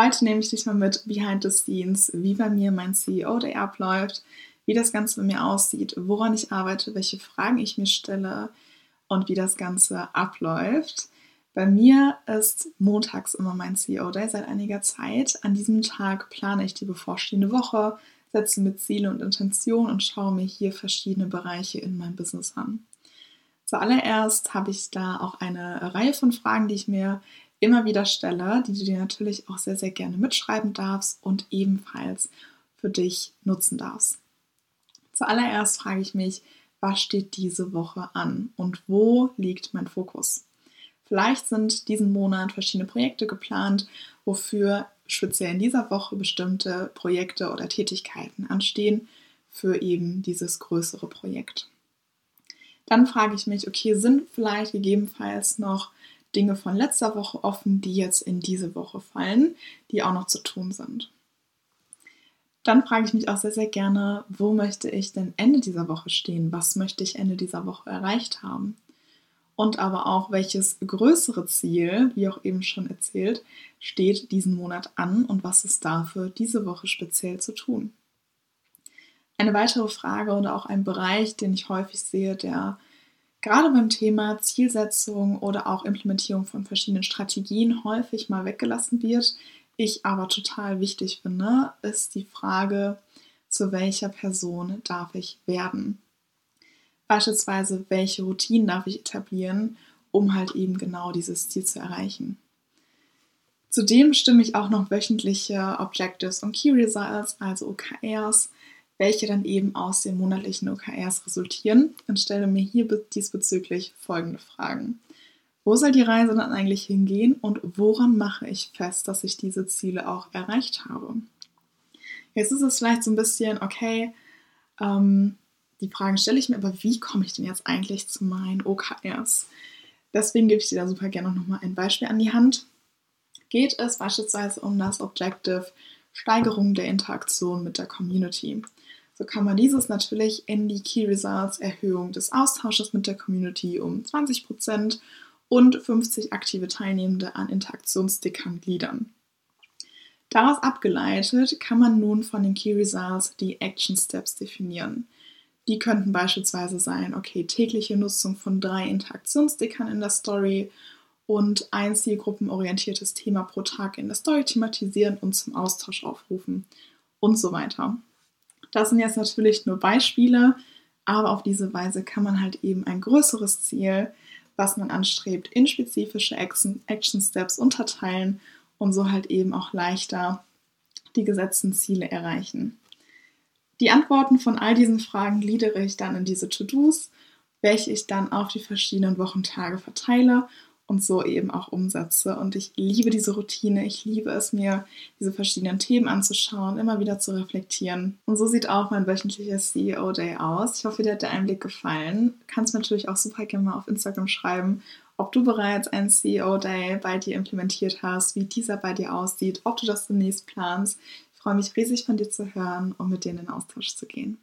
Heute nehme ich dich mal mit behind the scenes, wie bei mir mein CEO Day abläuft, wie das Ganze bei mir aussieht, woran ich arbeite, welche Fragen ich mir stelle und wie das Ganze abläuft. Bei mir ist montags immer mein CEO Day seit einiger Zeit. An diesem Tag plane ich die bevorstehende Woche, setze mir Ziele und Intentionen und schaue mir hier verschiedene Bereiche in meinem Business an. Zuallererst habe ich da auch eine Reihe von Fragen, die ich mir immer wieder stelle, die du dir natürlich auch sehr, sehr gerne mitschreiben darfst und ebenfalls für dich nutzen darfst. Zuallererst frage ich mich, was steht diese Woche an und wo liegt mein Fokus? Vielleicht sind diesen Monat verschiedene Projekte geplant, wofür speziell in dieser Woche bestimmte Projekte oder Tätigkeiten anstehen für eben dieses größere Projekt. Dann frage ich mich, okay, sind vielleicht gegebenenfalls noch Dinge von letzter Woche offen, die jetzt in diese Woche fallen, die auch noch zu tun sind. Dann frage ich mich auch sehr, sehr gerne, wo möchte ich denn Ende dieser Woche stehen? Was möchte ich Ende dieser Woche erreicht haben? Und aber auch, welches größere Ziel, wie auch eben schon erzählt, steht diesen Monat an und was ist dafür diese Woche speziell zu tun? Eine weitere Frage oder auch ein Bereich, den ich häufig sehe, der gerade beim Thema Zielsetzung oder auch Implementierung von verschiedenen Strategien häufig mal weggelassen wird, ich aber total wichtig finde, ist die Frage, zu welcher Person darf ich werden? Beispielsweise, welche Routinen darf ich etablieren, um halt eben genau dieses Ziel zu erreichen. Zudem stimme ich auch noch wöchentliche Objectives und Key Results, also OKRs, welche dann eben aus den monatlichen OKRs resultieren und stelle mir hier diesbezüglich folgende Fragen. Wo soll die Reise dann eigentlich hingehen und woran mache ich fest, dass ich diese Ziele auch erreicht habe? Jetzt ist es vielleicht so ein bisschen, okay, ähm, die Fragen stelle ich mir, aber wie komme ich denn jetzt eigentlich zu meinen OKRs? Deswegen gebe ich dir da super gerne nochmal ein Beispiel an die Hand. Geht es beispielsweise um das Objective Steigerung der Interaktion mit der Community? So kann man dieses natürlich in die Key Results Erhöhung des Austausches mit der Community um 20% und 50 aktive Teilnehmende an Interaktionsstickern gliedern. Daraus abgeleitet kann man nun von den Key Results die Action Steps definieren. Die könnten beispielsweise sein, okay, tägliche Nutzung von drei Interaktionsstickern in der Story und ein zielgruppenorientiertes Thema pro Tag in der Story thematisieren und zum Austausch aufrufen und so weiter. Das sind jetzt natürlich nur Beispiele, aber auf diese Weise kann man halt eben ein größeres Ziel, was man anstrebt, in spezifische Action, Steps unterteilen und so halt eben auch leichter die gesetzten Ziele erreichen. Die Antworten von all diesen Fragen gliedere ich dann in diese To-Dos, welche ich dann auf die verschiedenen Wochentage verteile und so eben auch umsetze. Und ich liebe diese Routine. Ich liebe es, mir diese verschiedenen Themen anzuschauen, immer wieder zu reflektieren. Und so sieht auch mein wöchentlicher CEO-Day aus. Ich hoffe, dir hat der Einblick gefallen. Du kannst natürlich auch super gerne mal auf Instagram schreiben, ob du bereits einen CEO-Day bei dir implementiert hast, wie dieser bei dir aussieht, ob du das demnächst planst. Ich freue mich riesig von dir zu hören und mit dir in den Austausch zu gehen.